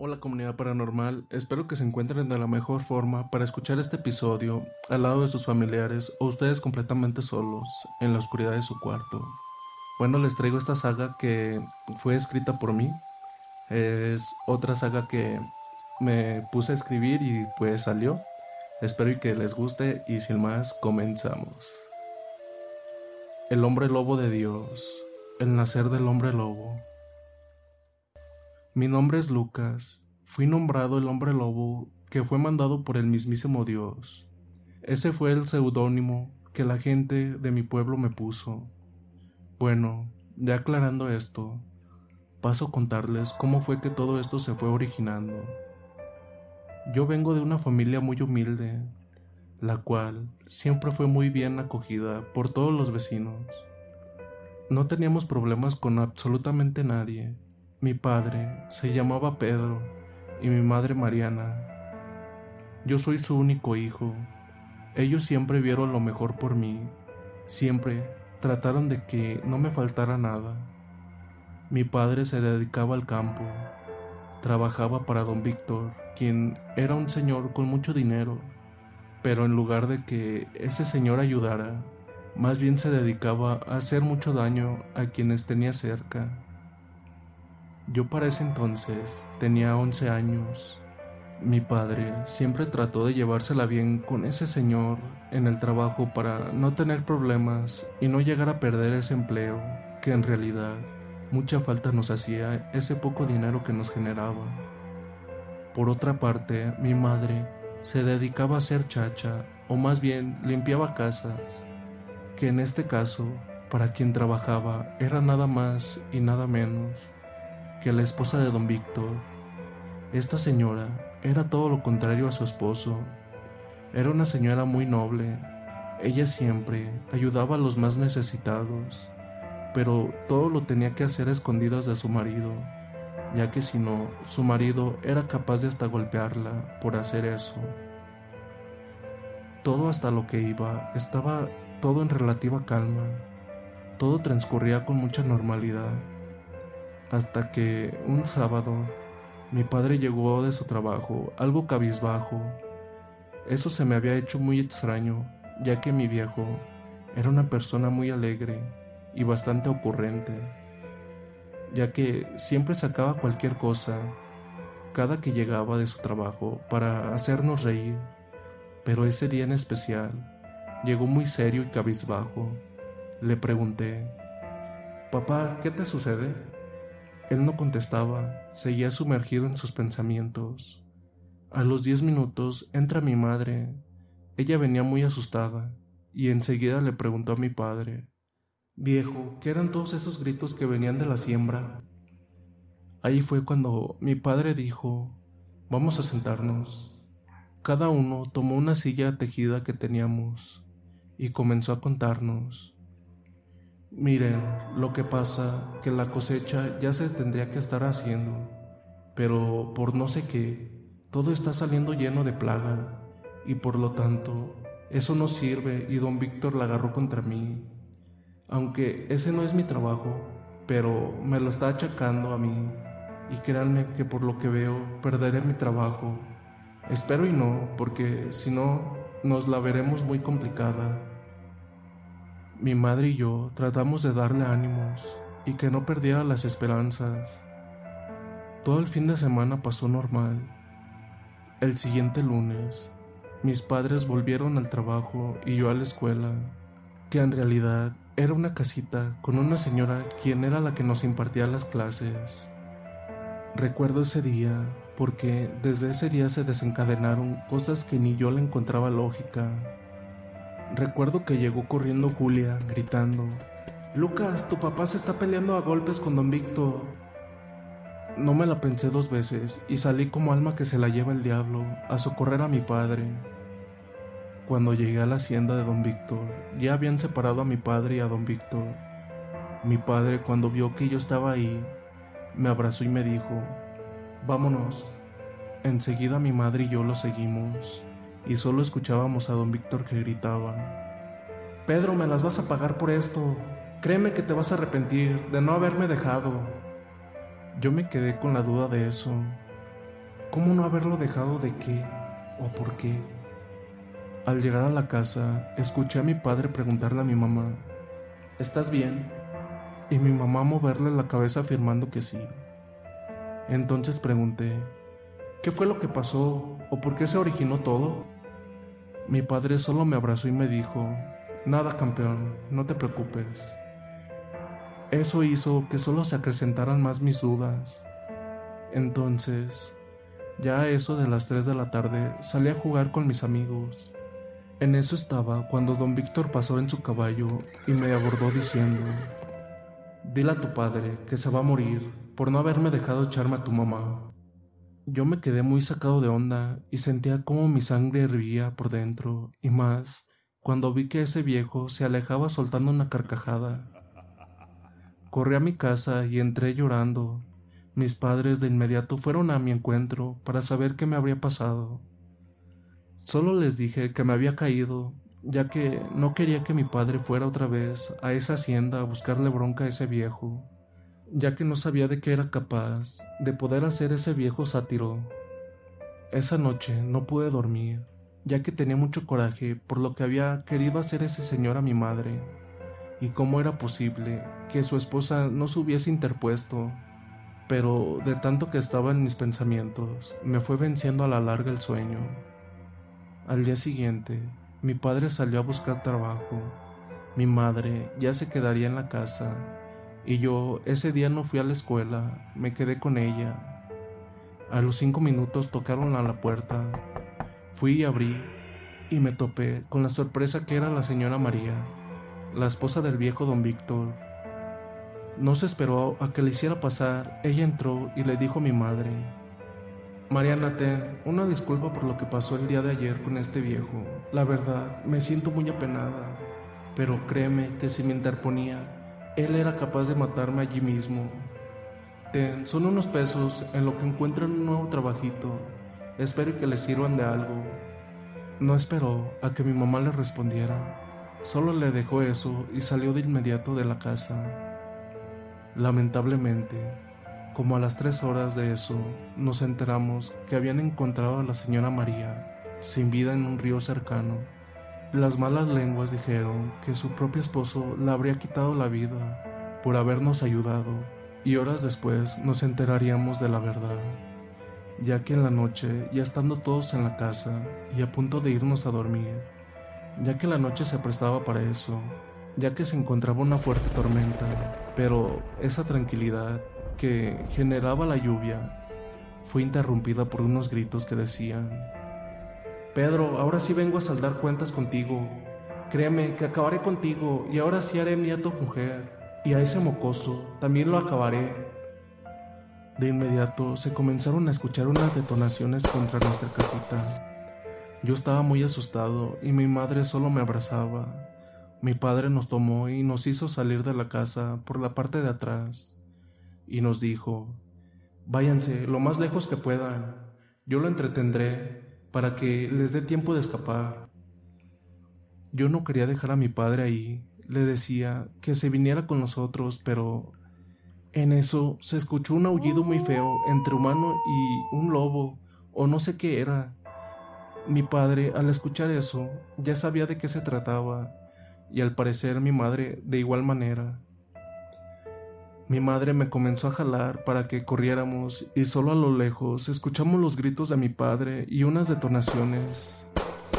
Hola comunidad paranormal, espero que se encuentren de la mejor forma para escuchar este episodio al lado de sus familiares o ustedes completamente solos en la oscuridad de su cuarto. Bueno, les traigo esta saga que fue escrita por mí. Es otra saga que me puse a escribir y pues salió. Espero que les guste y sin más comenzamos. El hombre lobo de Dios, el nacer del hombre lobo. Mi nombre es Lucas. Fui nombrado el hombre lobo que fue mandado por el mismísimo Dios. Ese fue el seudónimo que la gente de mi pueblo me puso. Bueno, ya aclarando esto, paso a contarles cómo fue que todo esto se fue originando. Yo vengo de una familia muy humilde, la cual siempre fue muy bien acogida por todos los vecinos. No teníamos problemas con absolutamente nadie mi padre se llamaba Pedro y mi madre Mariana. Yo soy su único hijo. Ellos siempre vieron lo mejor por mí. Siempre trataron de que no me faltara nada. Mi padre se dedicaba al campo. Trabajaba para don Víctor, quien era un señor con mucho dinero. Pero en lugar de que ese señor ayudara, más bien se dedicaba a hacer mucho daño a quienes tenía cerca. Yo para ese entonces tenía 11 años. Mi padre siempre trató de llevársela bien con ese señor en el trabajo para no tener problemas y no llegar a perder ese empleo, que en realidad mucha falta nos hacía ese poco dinero que nos generaba. Por otra parte, mi madre se dedicaba a ser chacha, o más bien limpiaba casas, que en este caso, para quien trabajaba, era nada más y nada menos que la esposa de don Víctor. Esta señora era todo lo contrario a su esposo. Era una señora muy noble. Ella siempre ayudaba a los más necesitados, pero todo lo tenía que hacer a escondidas de su marido, ya que si no, su marido era capaz de hasta golpearla por hacer eso. Todo hasta lo que iba estaba todo en relativa calma. Todo transcurría con mucha normalidad hasta que un sábado mi padre llegó de su trabajo algo cabizbajo. Eso se me había hecho muy extraño, ya que mi viejo era una persona muy alegre y bastante ocurrente, ya que siempre sacaba cualquier cosa cada que llegaba de su trabajo para hacernos reír, pero ese día en especial llegó muy serio y cabizbajo. Le pregunté, Papá, ¿qué te sucede? Él no contestaba, seguía sumergido en sus pensamientos. A los diez minutos entra mi madre. Ella venía muy asustada, y enseguida le preguntó a mi padre, Viejo, ¿qué eran todos esos gritos que venían de la siembra? Ahí fue cuando mi padre dijo, Vamos a sentarnos. Cada uno tomó una silla tejida que teníamos y comenzó a contarnos. Miren, lo que pasa, que la cosecha ya se tendría que estar haciendo, pero por no sé qué, todo está saliendo lleno de plaga, y por lo tanto, eso no sirve y don Víctor la agarró contra mí. Aunque ese no es mi trabajo, pero me lo está achacando a mí, y créanme que por lo que veo, perderé mi trabajo. Espero y no, porque si no, nos la veremos muy complicada. Mi madre y yo tratamos de darle ánimos y que no perdiera las esperanzas. Todo el fin de semana pasó normal. El siguiente lunes, mis padres volvieron al trabajo y yo a la escuela, que en realidad era una casita con una señora quien era la que nos impartía las clases. Recuerdo ese día porque desde ese día se desencadenaron cosas que ni yo le encontraba lógica. Recuerdo que llegó corriendo Julia, gritando, Lucas, tu papá se está peleando a golpes con don Víctor. No me la pensé dos veces y salí como alma que se la lleva el diablo a socorrer a mi padre. Cuando llegué a la hacienda de don Víctor, ya habían separado a mi padre y a don Víctor. Mi padre, cuando vio que yo estaba ahí, me abrazó y me dijo, vámonos. Enseguida mi madre y yo lo seguimos, y solo escuchábamos a don Víctor que gritaba, Pedro, me las vas a pagar por esto. Créeme que te vas a arrepentir de no haberme dejado. Yo me quedé con la duda de eso. ¿Cómo no haberlo dejado de qué o por qué? Al llegar a la casa, escuché a mi padre preguntarle a mi mamá, ¿estás bien? Y mi mamá moverle la cabeza afirmando que sí. Entonces pregunté, ¿qué fue lo que pasó o por qué se originó todo? Mi padre solo me abrazó y me dijo, nada campeón, no te preocupes. Eso hizo que solo se acrecentaran más mis dudas. Entonces, ya a eso de las 3 de la tarde, salí a jugar con mis amigos. En eso estaba cuando don Víctor pasó en su caballo y me abordó diciendo, Dile a tu padre que se va a morir por no haberme dejado echarme a tu mamá. Yo me quedé muy sacado de onda y sentía como mi sangre hervía por dentro, y más cuando vi que ese viejo se alejaba soltando una carcajada. Corrí a mi casa y entré llorando. Mis padres de inmediato fueron a mi encuentro para saber qué me habría pasado. Solo les dije que me había caído, ya que no quería que mi padre fuera otra vez a esa hacienda a buscarle bronca a ese viejo, ya que no sabía de qué era capaz de poder hacer ese viejo sátiro. Esa noche no pude dormir, ya que tenía mucho coraje por lo que había querido hacer ese señor a mi madre y cómo era posible que su esposa no se hubiese interpuesto, pero de tanto que estaba en mis pensamientos, me fue venciendo a la larga el sueño. Al día siguiente, mi padre salió a buscar trabajo, mi madre ya se quedaría en la casa, y yo ese día no fui a la escuela, me quedé con ella. A los cinco minutos tocaron a la puerta, fui y abrí, y me topé con la sorpresa que era la señora María la esposa del viejo don Víctor. No se esperó a que le hiciera pasar, ella entró y le dijo a mi madre, Mariana, ten una disculpa por lo que pasó el día de ayer con este viejo. La verdad, me siento muy apenada, pero créeme que si me interponía, él era capaz de matarme allí mismo. Ten, son unos pesos en lo que encuentran un nuevo trabajito. Espero que les sirvan de algo. No esperó a que mi mamá le respondiera. Solo le dejó eso y salió de inmediato de la casa. Lamentablemente, como a las tres horas de eso, nos enteramos que habían encontrado a la señora María sin vida en un río cercano. Las malas lenguas dijeron que su propio esposo la habría quitado la vida por habernos ayudado y horas después nos enteraríamos de la verdad, ya que en la noche, ya estando todos en la casa y a punto de irnos a dormir, ya que la noche se prestaba para eso, ya que se encontraba una fuerte tormenta, pero esa tranquilidad que generaba la lluvia fue interrumpida por unos gritos que decían, Pedro, ahora sí vengo a saldar cuentas contigo, créeme que acabaré contigo y ahora sí haré mi a tu mujer, y a ese mocoso también lo acabaré. De inmediato se comenzaron a escuchar unas detonaciones contra nuestra casita. Yo estaba muy asustado y mi madre solo me abrazaba. Mi padre nos tomó y nos hizo salir de la casa por la parte de atrás y nos dijo, váyanse lo más lejos que puedan, yo lo entretendré para que les dé tiempo de escapar. Yo no quería dejar a mi padre ahí, le decía que se viniera con nosotros, pero en eso se escuchó un aullido muy feo entre humano y un lobo, o no sé qué era. Mi padre, al escuchar eso, ya sabía de qué se trataba, y al parecer mi madre de igual manera. Mi madre me comenzó a jalar para que corriéramos y solo a lo lejos escuchamos los gritos de mi padre y unas detonaciones.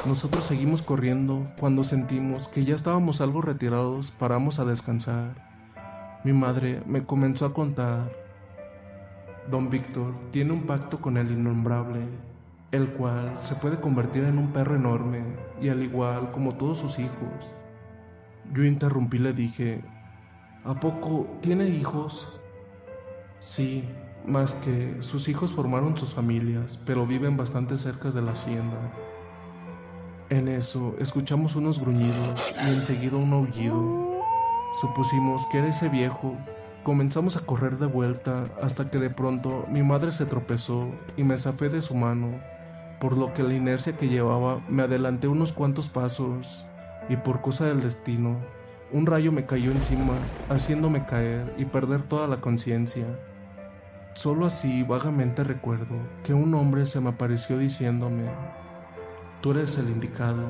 Nosotros seguimos corriendo cuando sentimos que ya estábamos algo retirados, paramos a descansar. Mi madre me comenzó a contar. Don Víctor tiene un pacto con el innombrable, el cual se puede convertir en un perro enorme y al igual como todos sus hijos. Yo interrumpí le dije, ¿A poco tiene hijos? Sí, más que sus hijos formaron sus familias, pero viven bastante cerca de la hacienda. En eso escuchamos unos gruñidos y enseguida un aullido. Supusimos que era ese viejo. Comenzamos a correr de vuelta hasta que de pronto mi madre se tropezó y me zafé de su mano, por lo que la inercia que llevaba me adelanté unos cuantos pasos y por cosa del destino un rayo me cayó encima, haciéndome caer y perder toda la conciencia. Solo así vagamente recuerdo que un hombre se me apareció diciéndome, tú eres el indicado,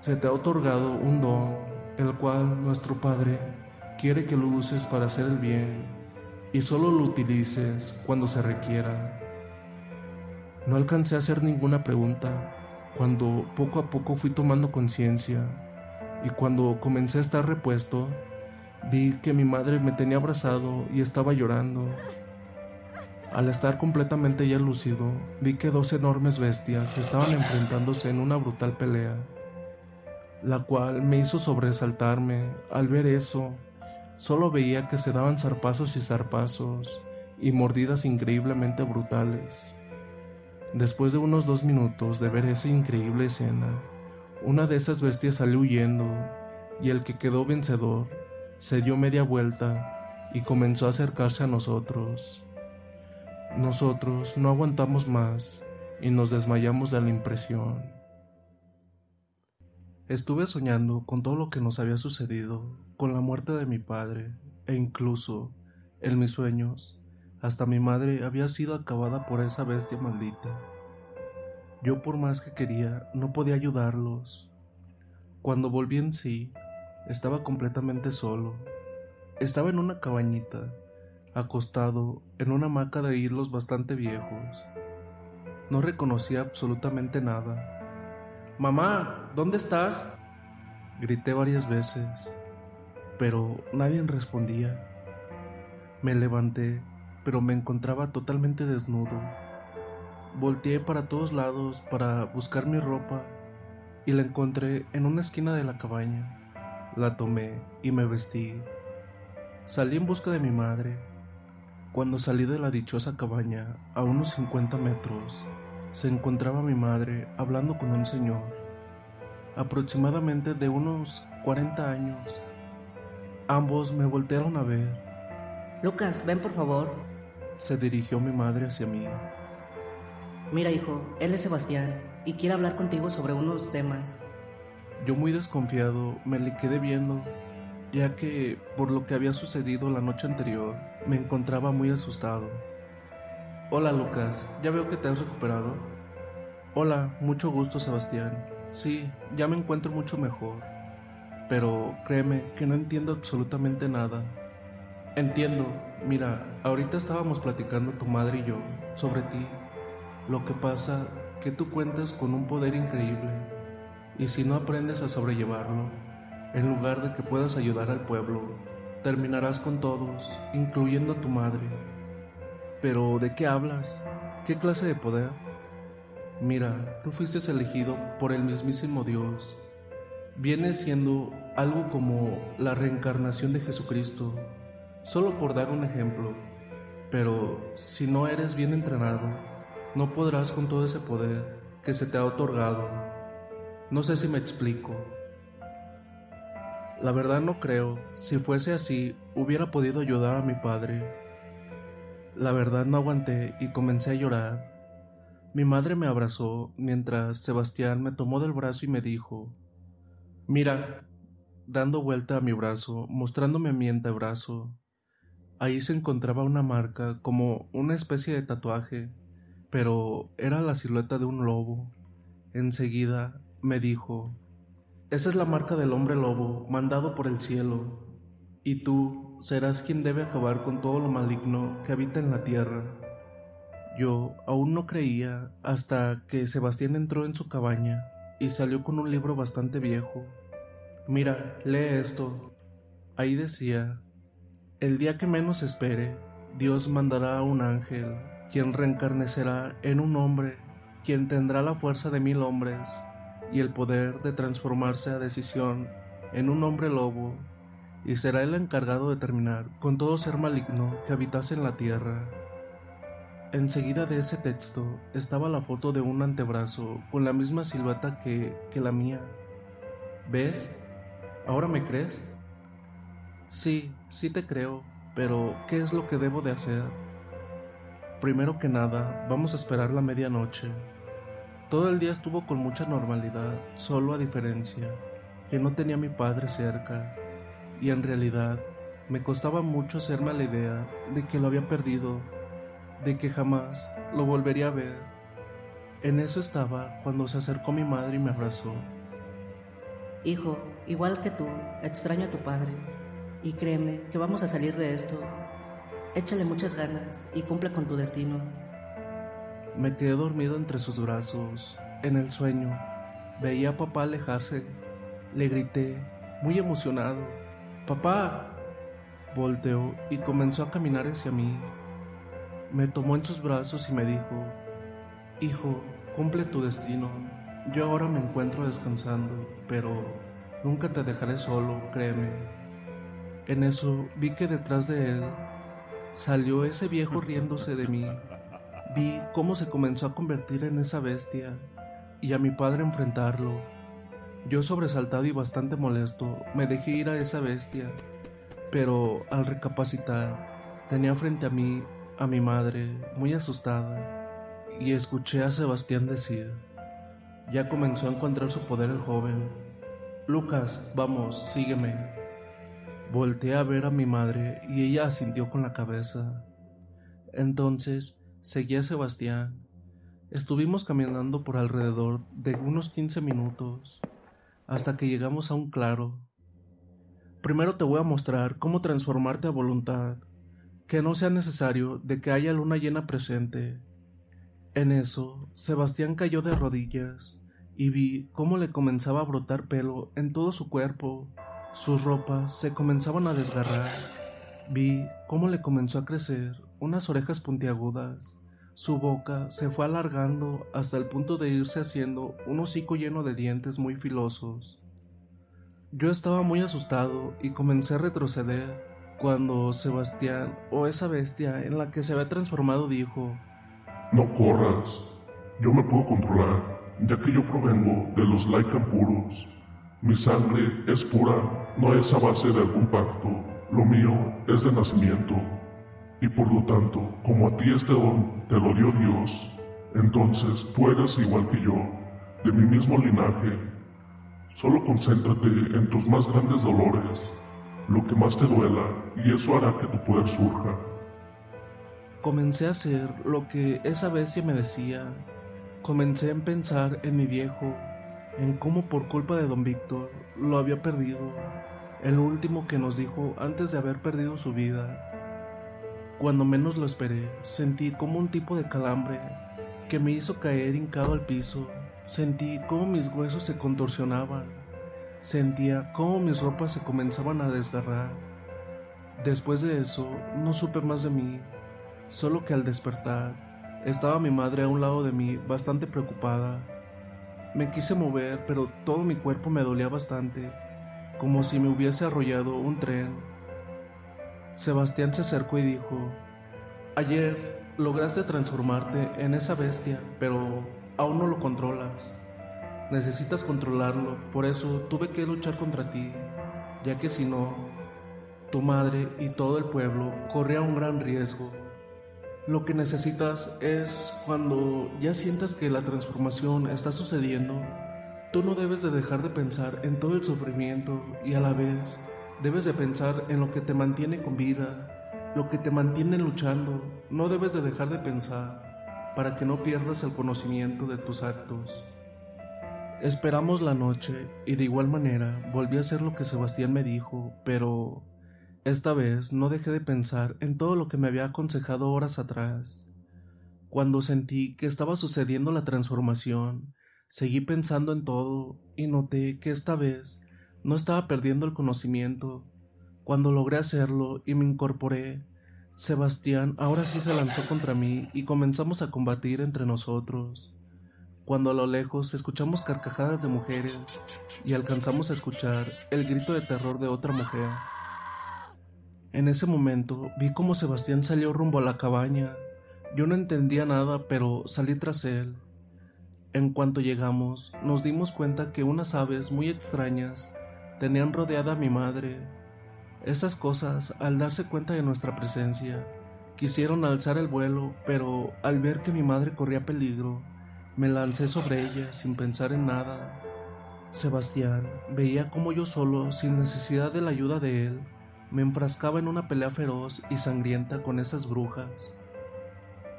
se te ha otorgado un don, el cual nuestro Padre quiere que lo uses para hacer el bien y solo lo utilices cuando se requiera. No alcancé a hacer ninguna pregunta cuando poco a poco fui tomando conciencia y cuando comencé a estar repuesto, vi que mi madre me tenía abrazado y estaba llorando. Al estar completamente ya lucido, vi que dos enormes bestias estaban enfrentándose en una brutal pelea, la cual me hizo sobresaltarme. Al ver eso, solo veía que se daban zarpazos y zarpazos y mordidas increíblemente brutales. Después de unos dos minutos de ver esa increíble escena, una de esas bestias salió huyendo, y el que quedó vencedor se dio media vuelta y comenzó a acercarse a nosotros. Nosotros no aguantamos más y nos desmayamos de la impresión. Estuve soñando con todo lo que nos había sucedido, con la muerte de mi padre, e incluso, en mis sueños, hasta mi madre había sido acabada por esa bestia maldita. Yo por más que quería, no podía ayudarlos. Cuando volví en sí, estaba completamente solo. Estaba en una cabañita, acostado en una hamaca de hilos bastante viejos. No reconocía absolutamente nada. Mamá, ¿dónde estás? Grité varias veces, pero nadie respondía. Me levanté, pero me encontraba totalmente desnudo. Volteé para todos lados para buscar mi ropa y la encontré en una esquina de la cabaña. La tomé y me vestí. Salí en busca de mi madre. Cuando salí de la dichosa cabaña, a unos 50 metros, se encontraba mi madre hablando con un señor, aproximadamente de unos 40 años. Ambos me voltearon a ver. Lucas, ven por favor. Se dirigió mi madre hacia mí. Mira, hijo, él es Sebastián y quiere hablar contigo sobre unos temas. Yo muy desconfiado me le quedé viendo, ya que por lo que había sucedido la noche anterior me encontraba muy asustado. Hola Lucas, ya veo que te has recuperado. Hola, mucho gusto Sebastián. Sí, ya me encuentro mucho mejor. Pero créeme que no entiendo absolutamente nada. Entiendo, mira, ahorita estábamos platicando tu madre y yo sobre ti lo que pasa que tú cuentas con un poder increíble y si no aprendes a sobrellevarlo, en lugar de que puedas ayudar al pueblo, terminarás con todos, incluyendo a tu madre. Pero ¿de qué hablas? ¿Qué clase de poder? Mira, tú fuiste elegido por el mismísimo Dios. Viene siendo algo como la reencarnación de Jesucristo, solo por dar un ejemplo. Pero si no eres bien entrenado, no podrás con todo ese poder que se te ha otorgado. No sé si me explico. La verdad no creo. Si fuese así, hubiera podido ayudar a mi padre. La verdad no aguanté y comencé a llorar. Mi madre me abrazó mientras Sebastián me tomó del brazo y me dijo, Mira, dando vuelta a mi brazo, mostrándome mi antebrazo. Ahí se encontraba una marca como una especie de tatuaje pero era la silueta de un lobo. Enseguida me dijo, esa es la marca del hombre lobo, mandado por el cielo. Y tú, serás quien debe acabar con todo lo maligno que habita en la tierra. Yo aún no creía hasta que Sebastián entró en su cabaña y salió con un libro bastante viejo. Mira, lee esto. Ahí decía, el día que menos espere, Dios mandará a un ángel, quien reencarnecerá en un hombre, quien tendrá la fuerza de mil hombres y el poder de transformarse a decisión en un hombre lobo, y será el encargado de terminar con todo ser maligno que habitase en la tierra. Enseguida de ese texto estaba la foto de un antebrazo con la misma silueta que, que la mía. ¿Ves? ¿Ahora me crees? Sí, sí te creo, pero ¿qué es lo que debo de hacer? Primero que nada, vamos a esperar la medianoche. Todo el día estuvo con mucha normalidad, solo a diferencia que no tenía a mi padre cerca, y en realidad me costaba mucho hacerme la idea de que lo había perdido de que jamás lo volvería a ver. En eso estaba cuando se acercó mi madre y me abrazó. Hijo, igual que tú, extraño a tu padre. Y créeme que vamos a salir de esto. Échale muchas ganas y cumple con tu destino. Me quedé dormido entre sus brazos, en el sueño. Veía a papá alejarse. Le grité, muy emocionado. ¡Papá! Volteó y comenzó a caminar hacia mí. Me tomó en sus brazos y me dijo, Hijo, cumple tu destino. Yo ahora me encuentro descansando, pero nunca te dejaré solo, créeme. En eso vi que detrás de él salió ese viejo riéndose de mí. Vi cómo se comenzó a convertir en esa bestia y a mi padre enfrentarlo. Yo sobresaltado y bastante molesto, me dejé ir a esa bestia, pero al recapacitar, tenía frente a mí a mi madre, muy asustada, y escuché a Sebastián decir, ya comenzó a encontrar su poder el joven. Lucas, vamos, sígueme. Volté a ver a mi madre y ella asintió con la cabeza. Entonces seguí a Sebastián. Estuvimos caminando por alrededor de unos 15 minutos hasta que llegamos a un claro. Primero te voy a mostrar cómo transformarte a voluntad que no sea necesario de que haya luna llena presente. En eso, Sebastián cayó de rodillas y vi cómo le comenzaba a brotar pelo en todo su cuerpo. Sus ropas se comenzaban a desgarrar. Vi cómo le comenzó a crecer unas orejas puntiagudas. Su boca se fue alargando hasta el punto de irse haciendo un hocico lleno de dientes muy filosos. Yo estaba muy asustado y comencé a retroceder cuando Sebastián o esa bestia en la que se había transformado dijo, No corras, yo me puedo controlar, ya que yo provengo de los Lycan puros. Mi sangre es pura, no es a base de algún pacto, lo mío es de nacimiento. Y por lo tanto, como a ti este don te lo dio Dios, entonces tú eres igual que yo, de mi mismo linaje. Solo concéntrate en tus más grandes dolores lo que más te duela y eso hará que tu poder surja. Comencé a hacer lo que esa bestia me decía. Comencé a pensar en mi viejo, en cómo por culpa de don Víctor lo había perdido, el último que nos dijo antes de haber perdido su vida. Cuando menos lo esperé, sentí como un tipo de calambre que me hizo caer hincado al piso. Sentí como mis huesos se contorsionaban Sentía cómo mis ropas se comenzaban a desgarrar. Después de eso, no supe más de mí, solo que al despertar, estaba mi madre a un lado de mí, bastante preocupada. Me quise mover, pero todo mi cuerpo me dolía bastante, como si me hubiese arrollado un tren. Sebastián se acercó y dijo, Ayer lograste transformarte en esa bestia, pero aún no lo controlas. Necesitas controlarlo, por eso tuve que luchar contra ti, ya que si no, tu madre y todo el pueblo corría un gran riesgo. Lo que necesitas es cuando ya sientas que la transformación está sucediendo, tú no debes de dejar de pensar en todo el sufrimiento y a la vez debes de pensar en lo que te mantiene con vida, lo que te mantiene luchando. No debes de dejar de pensar para que no pierdas el conocimiento de tus actos. Esperamos la noche y de igual manera volví a hacer lo que Sebastián me dijo, pero Esta vez no dejé de pensar en todo lo que me había aconsejado horas atrás. Cuando sentí que estaba sucediendo la transformación, seguí pensando en todo y noté que esta vez no estaba perdiendo el conocimiento. Cuando logré hacerlo y me incorporé, Sebastián ahora sí se lanzó contra mí y comenzamos a combatir entre nosotros. Cuando a lo lejos escuchamos carcajadas de mujeres y alcanzamos a escuchar el grito de terror de otra mujer. En ese momento vi cómo Sebastián salió rumbo a la cabaña. Yo no entendía nada, pero salí tras él. En cuanto llegamos, nos dimos cuenta que unas aves muy extrañas tenían rodeada a mi madre. Esas cosas, al darse cuenta de nuestra presencia, quisieron alzar el vuelo, pero al ver que mi madre corría peligro, me lancé sobre ella sin pensar en nada. Sebastián veía como yo solo, sin necesidad de la ayuda de él, me enfrascaba en una pelea feroz y sangrienta con esas brujas.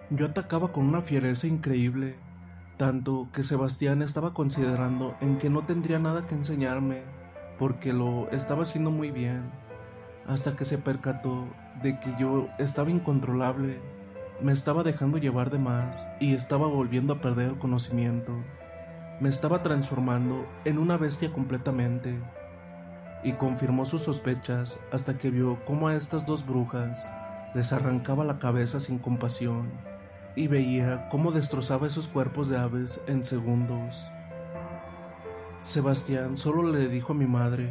Yo atacaba con una fiereza increíble, tanto que Sebastián estaba considerando en que no tendría nada que enseñarme, porque lo estaba haciendo muy bien, hasta que se percató de que yo estaba incontrolable, me estaba dejando llevar de más y estaba volviendo a perder el conocimiento. Me estaba transformando en una bestia completamente y confirmó sus sospechas hasta que vio cómo a estas dos brujas les arrancaba la cabeza sin compasión y veía cómo destrozaba esos cuerpos de aves en segundos. Sebastián solo le dijo a mi madre,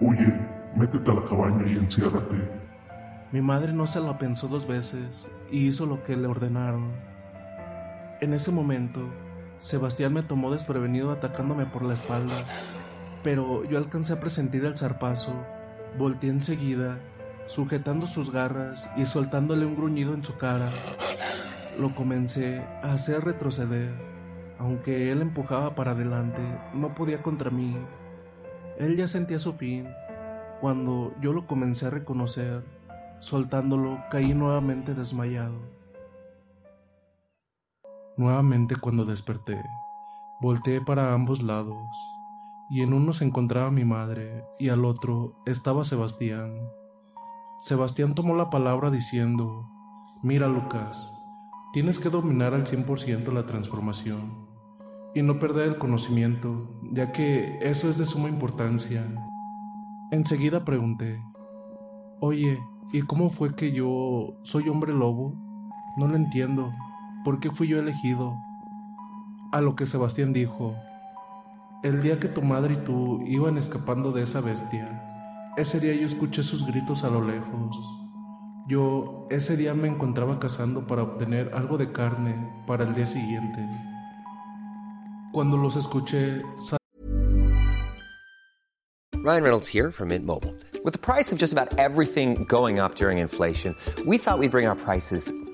Oye, métete a la cabaña y enciérrate. Mi madre no se la pensó dos veces y hizo lo que le ordenaron. En ese momento, Sebastián me tomó desprevenido atacándome por la espalda pero yo alcancé a presentir el zarpazo, volteé enseguida, sujetando sus garras y soltándole un gruñido en su cara. Lo comencé a hacer retroceder. Aunque él empujaba para adelante, no podía contra mí. Él ya sentía su fin. Cuando yo lo comencé a reconocer, soltándolo, caí nuevamente desmayado. Nuevamente cuando desperté, volteé para ambos lados y en uno se encontraba mi madre y al otro estaba Sebastián. Sebastián tomó la palabra diciendo, Mira Lucas, tienes que dominar al 100% la transformación y no perder el conocimiento, ya que eso es de suma importancia. Enseguida pregunté, Oye, ¿y cómo fue que yo soy hombre lobo? No lo entiendo. ¿Por qué fui yo elegido? A lo que Sebastián dijo, el día que tu madre y tú iban escapando de esa bestia, ese día yo escuché sus gritos a lo lejos. Yo ese día me encontraba cazando para obtener algo de carne para el día siguiente. Cuando los escuché, Ryan Reynolds here from Mint Mobile. With the price of just about everything going up during inflation, we thought we'd bring our prices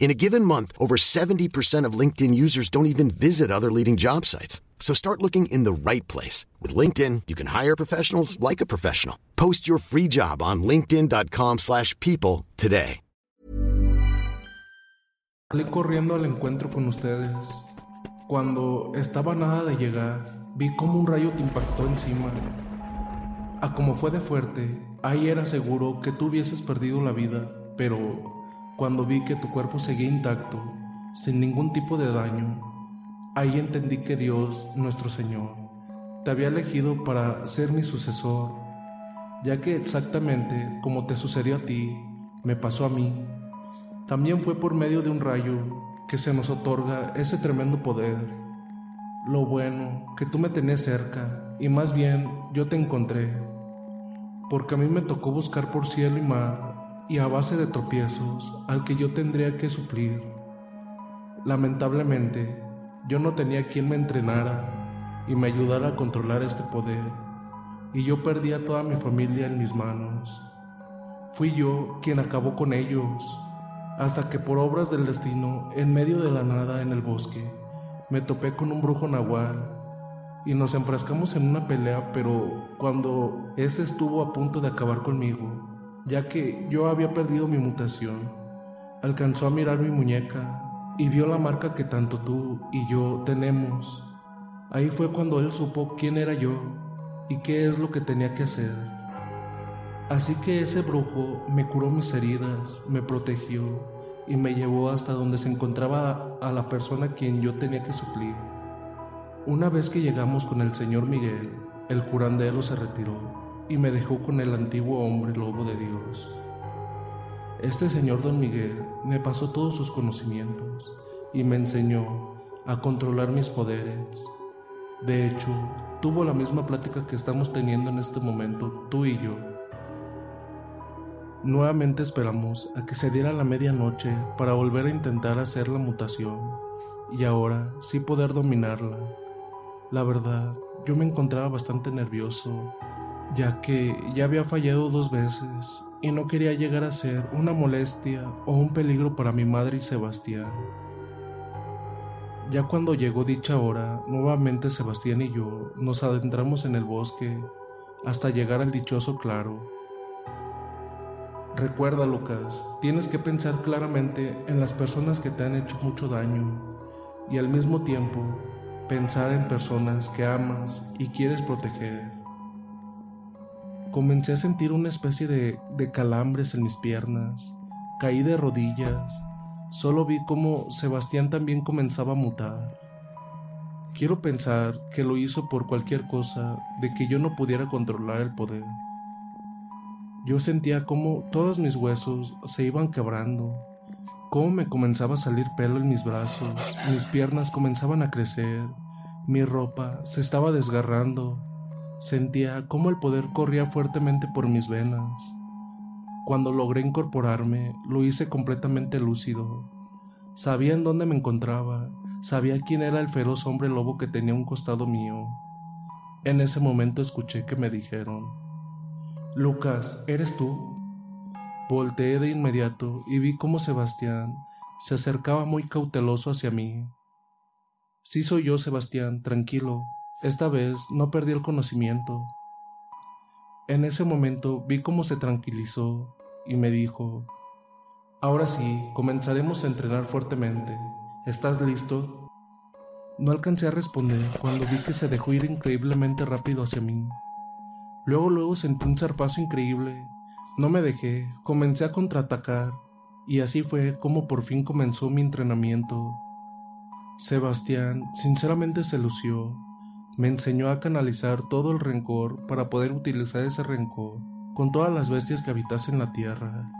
In a given month, over 70% of LinkedIn users don't even visit other leading job sites. So start looking in the right place. With LinkedIn, you can hire professionals like a professional. Post your free job on linkedin.com slash people today. Salí corriendo al encuentro con ustedes. Cuando estaba nada de llegar, vi como un rayo te impactó encima. A como fue de fuerte, ahí era seguro que tú hubieses perdido la vida, pero cuando vi que tu cuerpo seguía intacto, sin ningún tipo de daño, ahí entendí que Dios, nuestro Señor, te había elegido para ser mi sucesor, ya que exactamente como te sucedió a ti, me pasó a mí. También fue por medio de un rayo que se nos otorga ese tremendo poder. Lo bueno que tú me tenías cerca y más bien yo te encontré, porque a mí me tocó buscar por cielo y mar y a base de tropiezos al que yo tendría que suplir. Lamentablemente, yo no tenía quien me entrenara y me ayudara a controlar este poder, y yo perdí a toda mi familia en mis manos. Fui yo quien acabó con ellos hasta que por obras del destino, en medio de la nada en el bosque, me topé con un brujo nahual y nos enfrascamos en una pelea, pero cuando ese estuvo a punto de acabar conmigo, ya que yo había perdido mi mutación, alcanzó a mirar mi muñeca y vio la marca que tanto tú y yo tenemos. Ahí fue cuando él supo quién era yo y qué es lo que tenía que hacer. Así que ese brujo me curó mis heridas, me protegió y me llevó hasta donde se encontraba a la persona a quien yo tenía que suplir. Una vez que llegamos con el señor Miguel, el curandero se retiró y me dejó con el antiguo hombre lobo de Dios. Este señor don Miguel me pasó todos sus conocimientos y me enseñó a controlar mis poderes. De hecho, tuvo la misma plática que estamos teniendo en este momento tú y yo. Nuevamente esperamos a que se diera la medianoche para volver a intentar hacer la mutación y ahora sí poder dominarla. La verdad, yo me encontraba bastante nervioso, ya que ya había fallado dos veces y no quería llegar a ser una molestia o un peligro para mi madre y Sebastián. Ya cuando llegó dicha hora, nuevamente Sebastián y yo nos adentramos en el bosque hasta llegar al dichoso claro Recuerda, Lucas, tienes que pensar claramente en las personas que te han hecho mucho daño y al mismo tiempo pensar en personas que amas y quieres proteger. Comencé a sentir una especie de, de calambres en mis piernas, caí de rodillas, solo vi cómo Sebastián también comenzaba a mutar. Quiero pensar que lo hizo por cualquier cosa de que yo no pudiera controlar el poder. Yo sentía como todos mis huesos se iban quebrando, cómo me comenzaba a salir pelo en mis brazos, mis piernas comenzaban a crecer, mi ropa se estaba desgarrando, sentía cómo el poder corría fuertemente por mis venas. Cuando logré incorporarme, lo hice completamente lúcido. Sabía en dónde me encontraba, sabía quién era el feroz hombre lobo que tenía un costado mío. En ese momento escuché que me dijeron, Lucas, ¿eres tú? Volteé de inmediato y vi cómo Sebastián se acercaba muy cauteloso hacia mí. Sí soy yo, Sebastián, tranquilo. Esta vez no perdí el conocimiento. En ese momento vi cómo se tranquilizó y me dijo, Ahora sí, comenzaremos a entrenar fuertemente. ¿Estás listo? No alcancé a responder cuando vi que se dejó ir increíblemente rápido hacia mí. Luego, luego sentí un zarpazo increíble. No me dejé, comencé a contraatacar, y así fue como por fin comenzó mi entrenamiento. Sebastián sinceramente se lució, me enseñó a canalizar todo el rencor para poder utilizar ese rencor con todas las bestias que habitasen la tierra.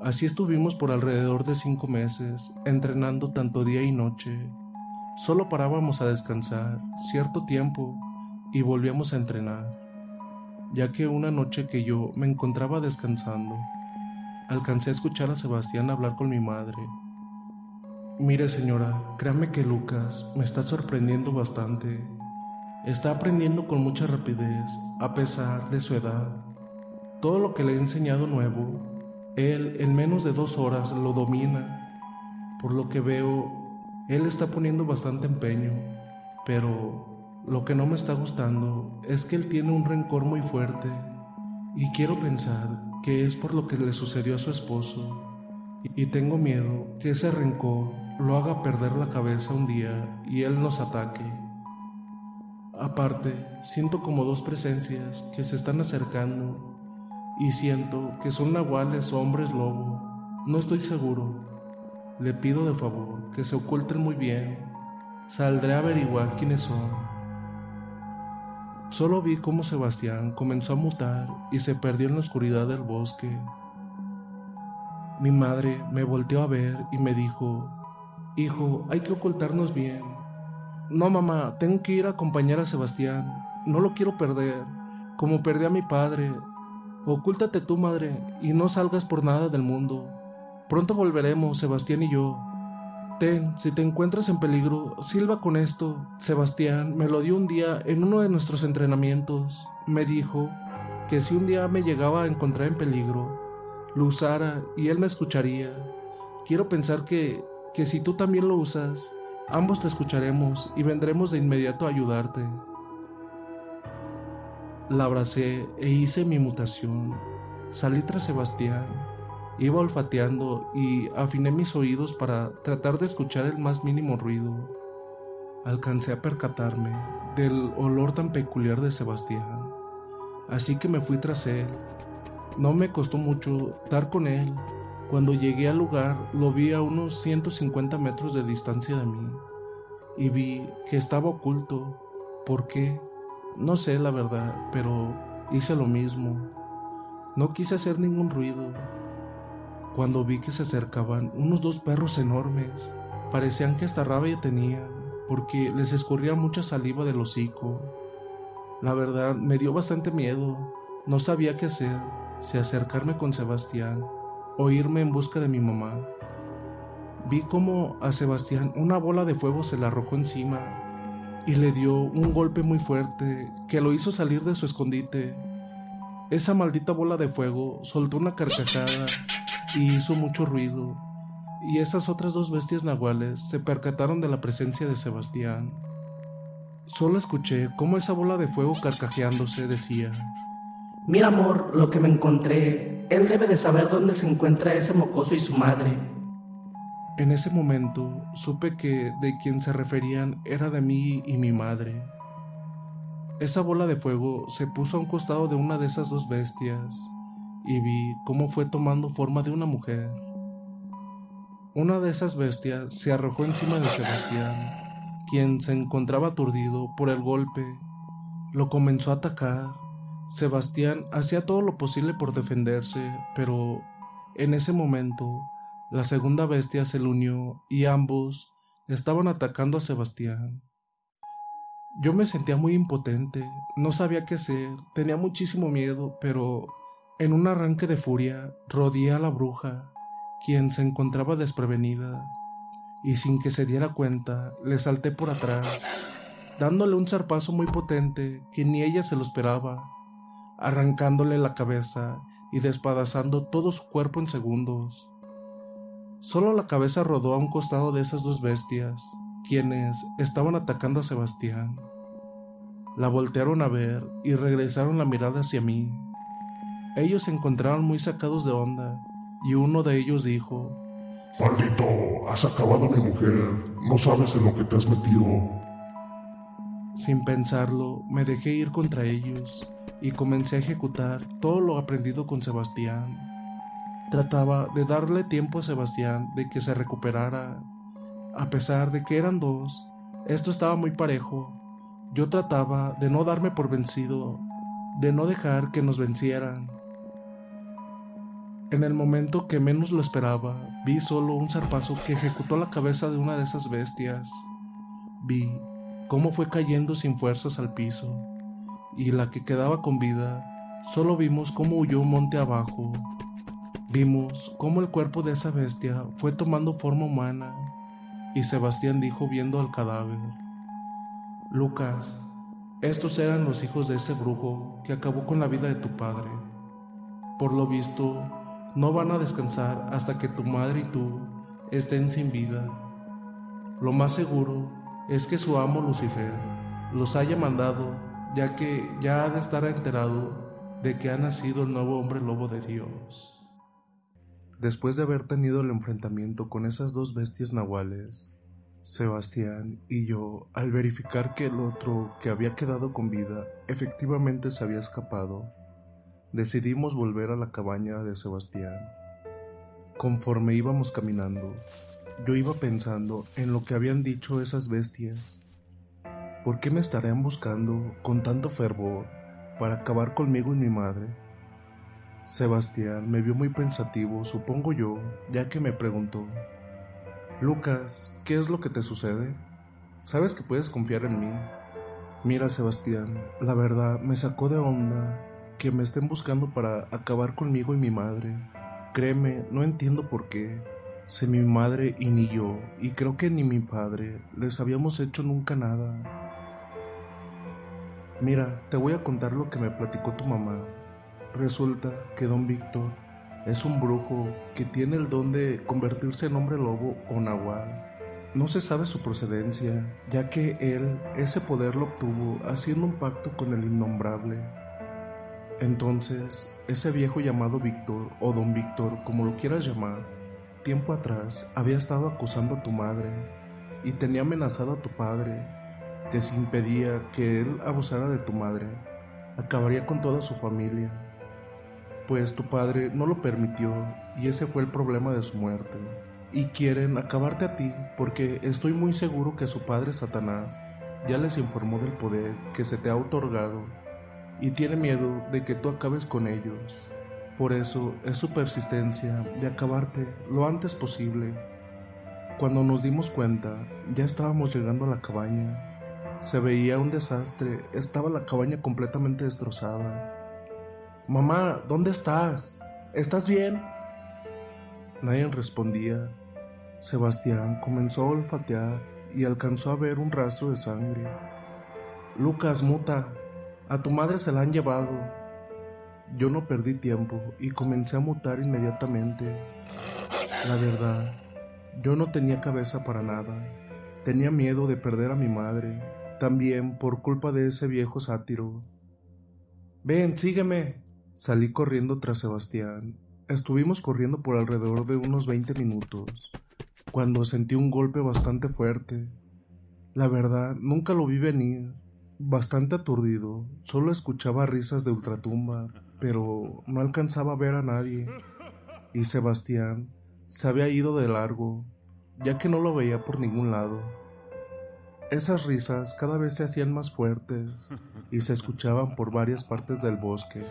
Así estuvimos por alrededor de cinco meses, entrenando tanto día y noche. Solo parábamos a descansar cierto tiempo y volvíamos a entrenar, ya que una noche que yo me encontraba descansando, alcancé a escuchar a Sebastián hablar con mi madre. Mire señora, créame que Lucas me está sorprendiendo bastante. Está aprendiendo con mucha rapidez, a pesar de su edad. Todo lo que le he enseñado nuevo él en menos de dos horas lo domina. Por lo que veo, él está poniendo bastante empeño, pero lo que no me está gustando es que él tiene un rencor muy fuerte y quiero pensar que es por lo que le sucedió a su esposo y tengo miedo que ese rencor lo haga perder la cabeza un día y él nos ataque. Aparte, siento como dos presencias que se están acercando y siento que son nahuales o hombres lobo. No estoy seguro. Le pido de favor que se oculten muy bien. Saldré a averiguar quiénes son. Solo vi cómo Sebastián comenzó a mutar y se perdió en la oscuridad del bosque. Mi madre me volteó a ver y me dijo, Hijo, hay que ocultarnos bien. No, mamá, tengo que ir a acompañar a Sebastián. No lo quiero perder, como perdí a mi padre Ocúltate tú, madre, y no salgas por nada del mundo. Pronto volveremos, Sebastián y yo. Ten, si te encuentras en peligro, silba con esto. Sebastián me lo dio un día en uno de nuestros entrenamientos. Me dijo que si un día me llegaba a encontrar en peligro, lo usara y él me escucharía. Quiero pensar que, que si tú también lo usas, ambos te escucharemos y vendremos de inmediato a ayudarte. La abracé e hice mi mutación. Salí tras Sebastián. Iba olfateando y afiné mis oídos para tratar de escuchar el más mínimo ruido. Alcancé a percatarme del olor tan peculiar de Sebastián. Así que me fui tras él. No me costó mucho dar con él. Cuando llegué al lugar lo vi a unos 150 metros de distancia de mí y vi que estaba oculto. ¿Por qué? No sé la verdad, pero hice lo mismo. No quise hacer ningún ruido. Cuando vi que se acercaban unos dos perros enormes, parecían que hasta rabia tenían, porque les escurría mucha saliva del hocico. La verdad, me dio bastante miedo. No sabía qué hacer, si acercarme con Sebastián o irme en busca de mi mamá. Vi como a Sebastián una bola de fuego se le arrojó encima y le dio un golpe muy fuerte que lo hizo salir de su escondite. Esa maldita bola de fuego soltó una carcajada y hizo mucho ruido, y esas otras dos bestias nahuales se percataron de la presencia de Sebastián. Solo escuché cómo esa bola de fuego carcajeándose decía, Mira amor, lo que me encontré, él debe de saber dónde se encuentra ese mocoso y su madre. En ese momento supe que de quien se referían era de mí y mi madre. Esa bola de fuego se puso a un costado de una de esas dos bestias y vi cómo fue tomando forma de una mujer. Una de esas bestias se arrojó encima de Sebastián, quien se encontraba aturdido por el golpe. Lo comenzó a atacar. Sebastián hacía todo lo posible por defenderse, pero en ese momento la segunda bestia se le unió y ambos estaban atacando a Sebastián. Yo me sentía muy impotente, no sabía qué hacer, tenía muchísimo miedo, pero en un arranque de furia rodeé a la bruja, quien se encontraba desprevenida, y sin que se diera cuenta le salté por atrás, dándole un zarpazo muy potente que ni ella se lo esperaba, arrancándole la cabeza y despedazando todo su cuerpo en segundos. Solo la cabeza rodó a un costado de esas dos bestias, quienes estaban atacando a Sebastián. La voltearon a ver y regresaron la mirada hacia mí. Ellos se encontraron muy sacados de onda y uno de ellos dijo, Maldito, has acabado mi mujer, no sabes en lo que te has metido. Sin pensarlo, me dejé ir contra ellos y comencé a ejecutar todo lo aprendido con Sebastián. Trataba de darle tiempo a Sebastián de que se recuperara. A pesar de que eran dos, esto estaba muy parejo. Yo trataba de no darme por vencido, de no dejar que nos vencieran. En el momento que menos lo esperaba, vi solo un zarpazo que ejecutó la cabeza de una de esas bestias. Vi cómo fue cayendo sin fuerzas al piso, y la que quedaba con vida, solo vimos cómo huyó monte abajo. Vimos cómo el cuerpo de esa bestia fue tomando forma humana, y Sebastián dijo viendo al cadáver, Lucas, estos eran los hijos de ese brujo que acabó con la vida de tu padre. Por lo visto, no van a descansar hasta que tu madre y tú estén sin vida. Lo más seguro es que su amo Lucifer los haya mandado, ya que ya ha de estar enterado de que ha nacido el nuevo hombre lobo de Dios. Después de haber tenido el enfrentamiento con esas dos bestias nahuales, Sebastián y yo, al verificar que el otro que había quedado con vida efectivamente se había escapado, decidimos volver a la cabaña de Sebastián. Conforme íbamos caminando, yo iba pensando en lo que habían dicho esas bestias. ¿Por qué me estarían buscando con tanto fervor para acabar conmigo y mi madre? Sebastián me vio muy pensativo, supongo yo, ya que me preguntó, Lucas, ¿qué es lo que te sucede? Sabes que puedes confiar en mí. Mira, Sebastián, la verdad me sacó de onda que me estén buscando para acabar conmigo y mi madre. Créeme, no entiendo por qué. Sé mi madre y ni yo, y creo que ni mi padre les habíamos hecho nunca nada. Mira, te voy a contar lo que me platicó tu mamá. Resulta que don Víctor es un brujo que tiene el don de convertirse en hombre lobo o nahual. No se sabe su procedencia, ya que él ese poder lo obtuvo haciendo un pacto con el innombrable. Entonces, ese viejo llamado Víctor, o don Víctor, como lo quieras llamar, tiempo atrás había estado acusando a tu madre y tenía amenazado a tu padre que si impedía que él abusara de tu madre, acabaría con toda su familia. Pues tu padre no lo permitió y ese fue el problema de su muerte. Y quieren acabarte a ti porque estoy muy seguro que su padre Satanás ya les informó del poder que se te ha otorgado y tiene miedo de que tú acabes con ellos. Por eso es su persistencia de acabarte lo antes posible. Cuando nos dimos cuenta, ya estábamos llegando a la cabaña. Se veía un desastre, estaba la cabaña completamente destrozada. Mamá, ¿dónde estás? ¿Estás bien? Nadie respondía. Sebastián comenzó a olfatear y alcanzó a ver un rastro de sangre. Lucas, muta, a tu madre se la han llevado. Yo no perdí tiempo y comencé a mutar inmediatamente. La verdad, yo no tenía cabeza para nada. Tenía miedo de perder a mi madre, también por culpa de ese viejo sátiro. Ven, sígueme. Salí corriendo tras Sebastián. Estuvimos corriendo por alrededor de unos 20 minutos, cuando sentí un golpe bastante fuerte. La verdad, nunca lo vi venir. Bastante aturdido, solo escuchaba risas de ultratumba, pero no alcanzaba a ver a nadie. Y Sebastián se había ido de largo, ya que no lo veía por ningún lado. Esas risas cada vez se hacían más fuertes y se escuchaban por varias partes del bosque.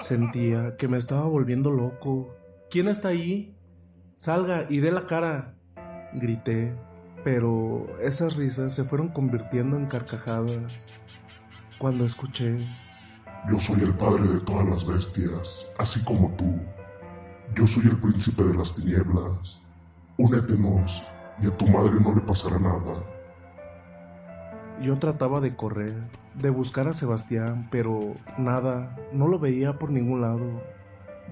Sentía que me estaba volviendo loco. ¿Quién está ahí? Salga y dé la cara. Grité, pero esas risas se fueron convirtiendo en carcajadas. Cuando escuché yo soy el padre de todas las bestias, así como tú. Yo soy el príncipe de las tinieblas. Únetenos y a tu madre no le pasará nada. Yo trataba de correr, de buscar a Sebastián, pero nada, no lo veía por ningún lado.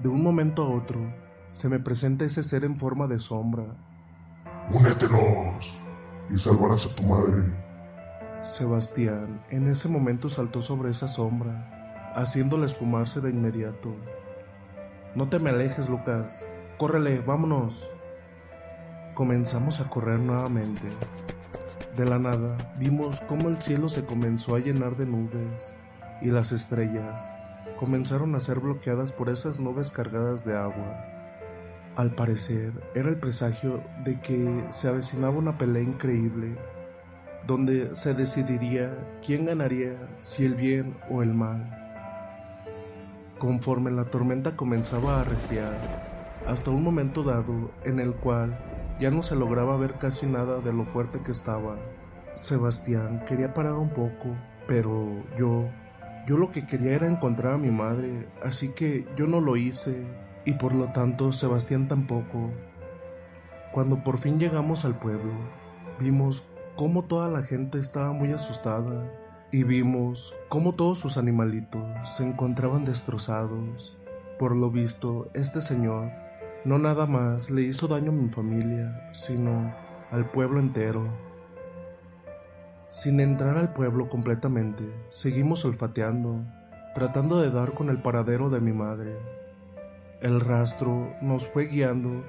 De un momento a otro, se me presenta ese ser en forma de sombra. Únetenos y salvarás a tu madre. Sebastián en ese momento saltó sobre esa sombra haciéndole esfumarse de inmediato. No te me alejes, Lucas. Córrele, vámonos. Comenzamos a correr nuevamente. De la nada vimos cómo el cielo se comenzó a llenar de nubes y las estrellas comenzaron a ser bloqueadas por esas nubes cargadas de agua. Al parecer era el presagio de que se avecinaba una pelea increíble, donde se decidiría quién ganaría, si el bien o el mal. Conforme la tormenta comenzaba a arreciar, hasta un momento dado en el cual ya no se lograba ver casi nada de lo fuerte que estaba. Sebastián quería parar un poco, pero yo, yo lo que quería era encontrar a mi madre, así que yo no lo hice, y por lo tanto Sebastián tampoco. Cuando por fin llegamos al pueblo, vimos cómo toda la gente estaba muy asustada y vimos cómo todos sus animalitos se encontraban destrozados. Por lo visto, este señor no nada más le hizo daño a mi familia, sino al pueblo entero. Sin entrar al pueblo completamente, seguimos olfateando, tratando de dar con el paradero de mi madre. El rastro nos fue guiando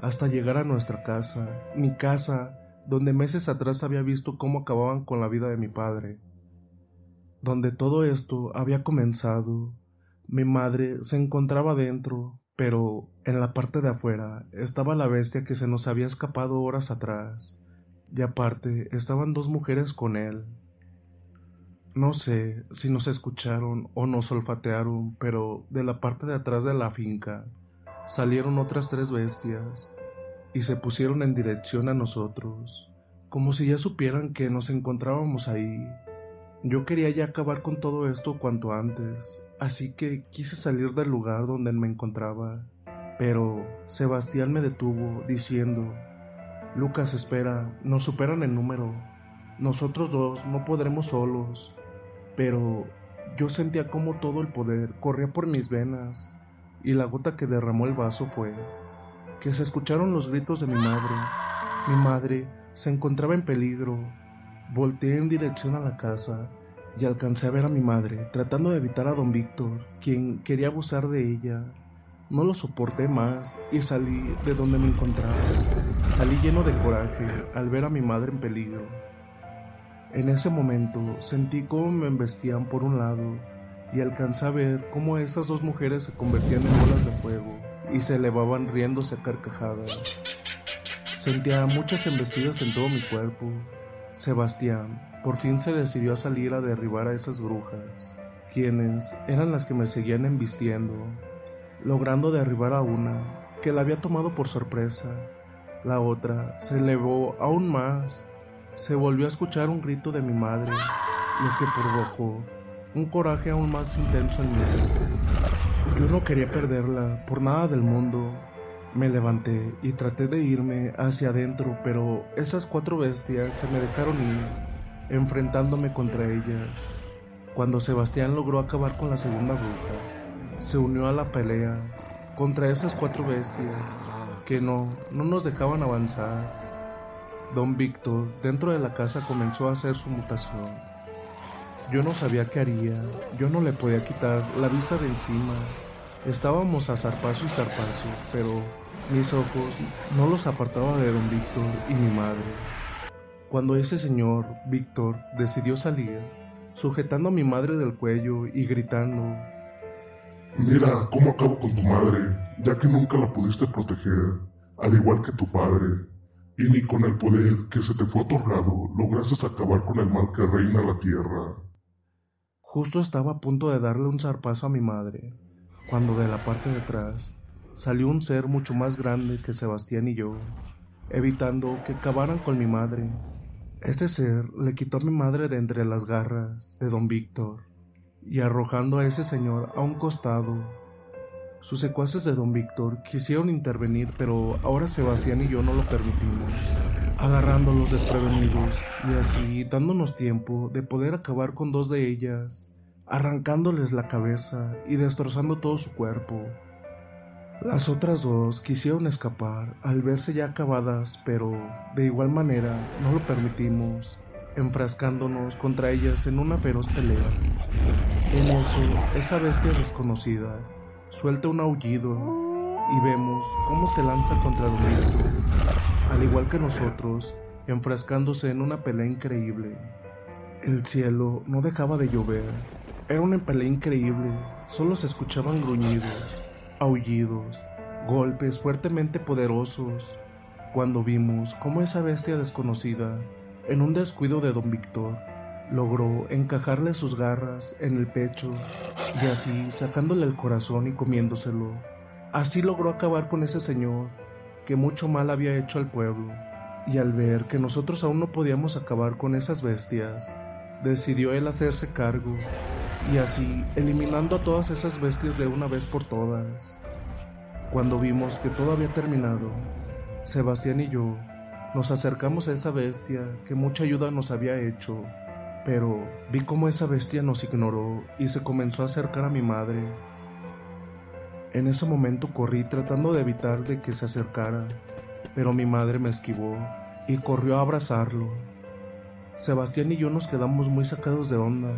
hasta llegar a nuestra casa, mi casa, donde meses atrás había visto cómo acababan con la vida de mi padre. Donde todo esto había comenzado, mi madre se encontraba dentro, pero en la parte de afuera estaba la bestia que se nos había escapado horas atrás, y aparte estaban dos mujeres con él. No sé si nos escucharon o nos olfatearon, pero de la parte de atrás de la finca salieron otras tres bestias y se pusieron en dirección a nosotros, como si ya supieran que nos encontrábamos ahí. Yo quería ya acabar con todo esto cuanto antes, así que quise salir del lugar donde me encontraba. Pero Sebastián me detuvo, diciendo, Lucas, espera, nos superan en número. Nosotros dos no podremos solos. Pero yo sentía como todo el poder corría por mis venas, y la gota que derramó el vaso fue que se escucharon los gritos de mi madre. Mi madre se encontraba en peligro, Volteé en dirección a la casa y alcancé a ver a mi madre tratando de evitar a don Víctor, quien quería abusar de ella. No lo soporté más y salí de donde me encontraba. Salí lleno de coraje al ver a mi madre en peligro. En ese momento sentí cómo me embestían por un lado y alcancé a ver cómo esas dos mujeres se convertían en olas de fuego y se elevaban riéndose a carcajadas. Sentía muchas embestidas en todo mi cuerpo Sebastián por fin se decidió a salir a derribar a esas brujas, quienes eran las que me seguían embistiendo, logrando derribar a una que la había tomado por sorpresa. La otra se elevó aún más. Se volvió a escuchar un grito de mi madre, lo que provocó un coraje aún más intenso en mí. Yo no quería perderla por nada del mundo, me levanté y traté de irme hacia adentro, pero esas cuatro bestias se me dejaron ir, enfrentándome contra ellas. Cuando Sebastián logró acabar con la segunda bruja, se unió a la pelea contra esas cuatro bestias que no, no nos dejaban avanzar. Don Víctor, dentro de la casa, comenzó a hacer su mutación. Yo no sabía qué haría, yo no le podía quitar la vista de encima. Estábamos a zarpazo y zarpazo, pero mis ojos no los apartaba de don Víctor y mi madre. Cuando ese señor, Víctor, decidió salir, sujetando a mi madre del cuello y gritando, Mira cómo acabo con tu madre, ya que nunca la pudiste proteger, al igual que tu padre, y ni con el poder que se te fue otorgado lograste acabar con el mal que reina la tierra. Justo estaba a punto de darle un zarpazo a mi madre, cuando de la parte de atrás salió un ser mucho más grande que Sebastián y yo, evitando que acabaran con mi madre. Ese ser le quitó a mi madre de entre las garras de don Víctor y arrojando a ese señor a un costado. Sus secuaces de don Víctor quisieron intervenir, pero ahora Sebastián y yo no lo permitimos, agarrándolos desprevenidos y así dándonos tiempo de poder acabar con dos de ellas, arrancándoles la cabeza y destrozando todo su cuerpo. Las otras dos quisieron escapar al verse ya acabadas, pero de igual manera no lo permitimos, enfrascándonos contra ellas en una feroz pelea. En eso, esa bestia desconocida suelta un aullido y vemos cómo se lanza contra Domingo. Al igual que nosotros, enfrascándose en una pelea increíble. El cielo no dejaba de llover. Era una pelea increíble. Solo se escuchaban gruñidos, aullidos, golpes fuertemente poderosos. Cuando vimos cómo esa bestia desconocida, en un descuido de don Víctor, logró encajarle sus garras en el pecho y así sacándole el corazón y comiéndoselo. Así logró acabar con ese señor que mucho mal había hecho al pueblo. Y al ver que nosotros aún no podíamos acabar con esas bestias, decidió él hacerse cargo y así eliminando a todas esas bestias de una vez por todas. Cuando vimos que todo había terminado, Sebastián y yo nos acercamos a esa bestia que mucha ayuda nos había hecho pero vi cómo esa bestia nos ignoró y se comenzó a acercar a mi madre. En ese momento corrí tratando de evitar de que se acercara, pero mi madre me esquivó y corrió a abrazarlo. Sebastián y yo nos quedamos muy sacados de onda,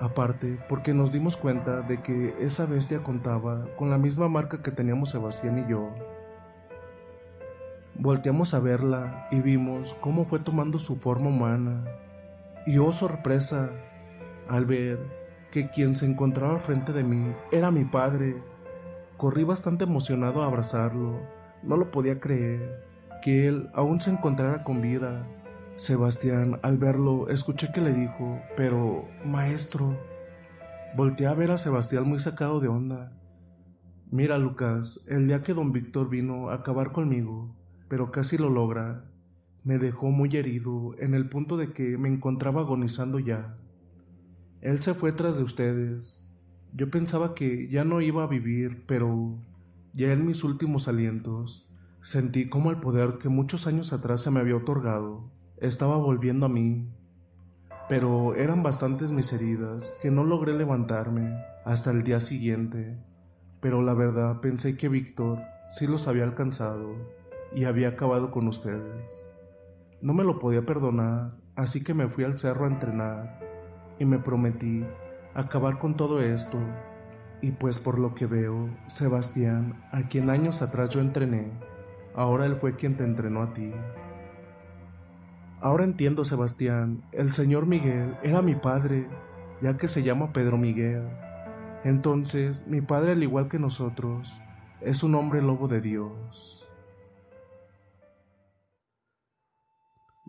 aparte porque nos dimos cuenta de que esa bestia contaba con la misma marca que teníamos Sebastián y yo. Volteamos a verla y vimos cómo fue tomando su forma humana y oh sorpresa, al ver que quien se encontraba frente de mí era mi padre. Corrí bastante emocionado a abrazarlo. No lo podía creer, que él aún se encontrara con vida. Sebastián, al verlo, escuché que le dijo, pero, maestro. Volteé a ver a Sebastián muy sacado de onda. Mira, Lucas, el día que don Víctor vino a acabar conmigo, pero casi lo logra, me dejó muy herido en el punto de que me encontraba agonizando ya. Él se fue tras de ustedes. Yo pensaba que ya no iba a vivir, pero ya en mis últimos alientos sentí como el poder que muchos años atrás se me había otorgado estaba volviendo a mí. Pero eran bastantes mis heridas que no logré levantarme hasta el día siguiente. Pero la verdad pensé que Víctor sí los había alcanzado y había acabado con ustedes. No me lo podía perdonar, así que me fui al cerro a entrenar y me prometí acabar con todo esto. Y pues por lo que veo, Sebastián, a quien años atrás yo entrené, ahora él fue quien te entrenó a ti. Ahora entiendo, Sebastián, el señor Miguel era mi padre, ya que se llama Pedro Miguel. Entonces, mi padre, al igual que nosotros, es un hombre lobo de Dios.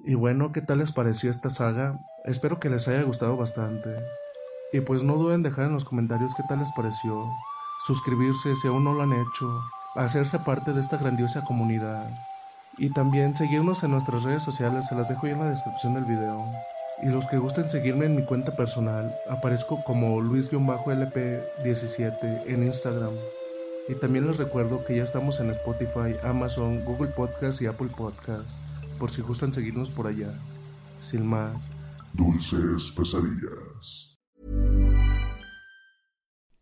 Y bueno, ¿qué tal les pareció esta saga? Espero que les haya gustado bastante. Y pues no duden en dejar en los comentarios qué tal les pareció, suscribirse si aún no lo han hecho, hacerse parte de esta grandiosa comunidad. Y también seguirnos en nuestras redes sociales, se las dejo ya en la descripción del video. Y los que gusten seguirme en mi cuenta personal, aparezco como Luis-LP17 en Instagram. Y también les recuerdo que ya estamos en Spotify, Amazon, Google Podcast y Apple Podcast por si gustan seguirnos por allá. Sin más. Dulces pesadillas.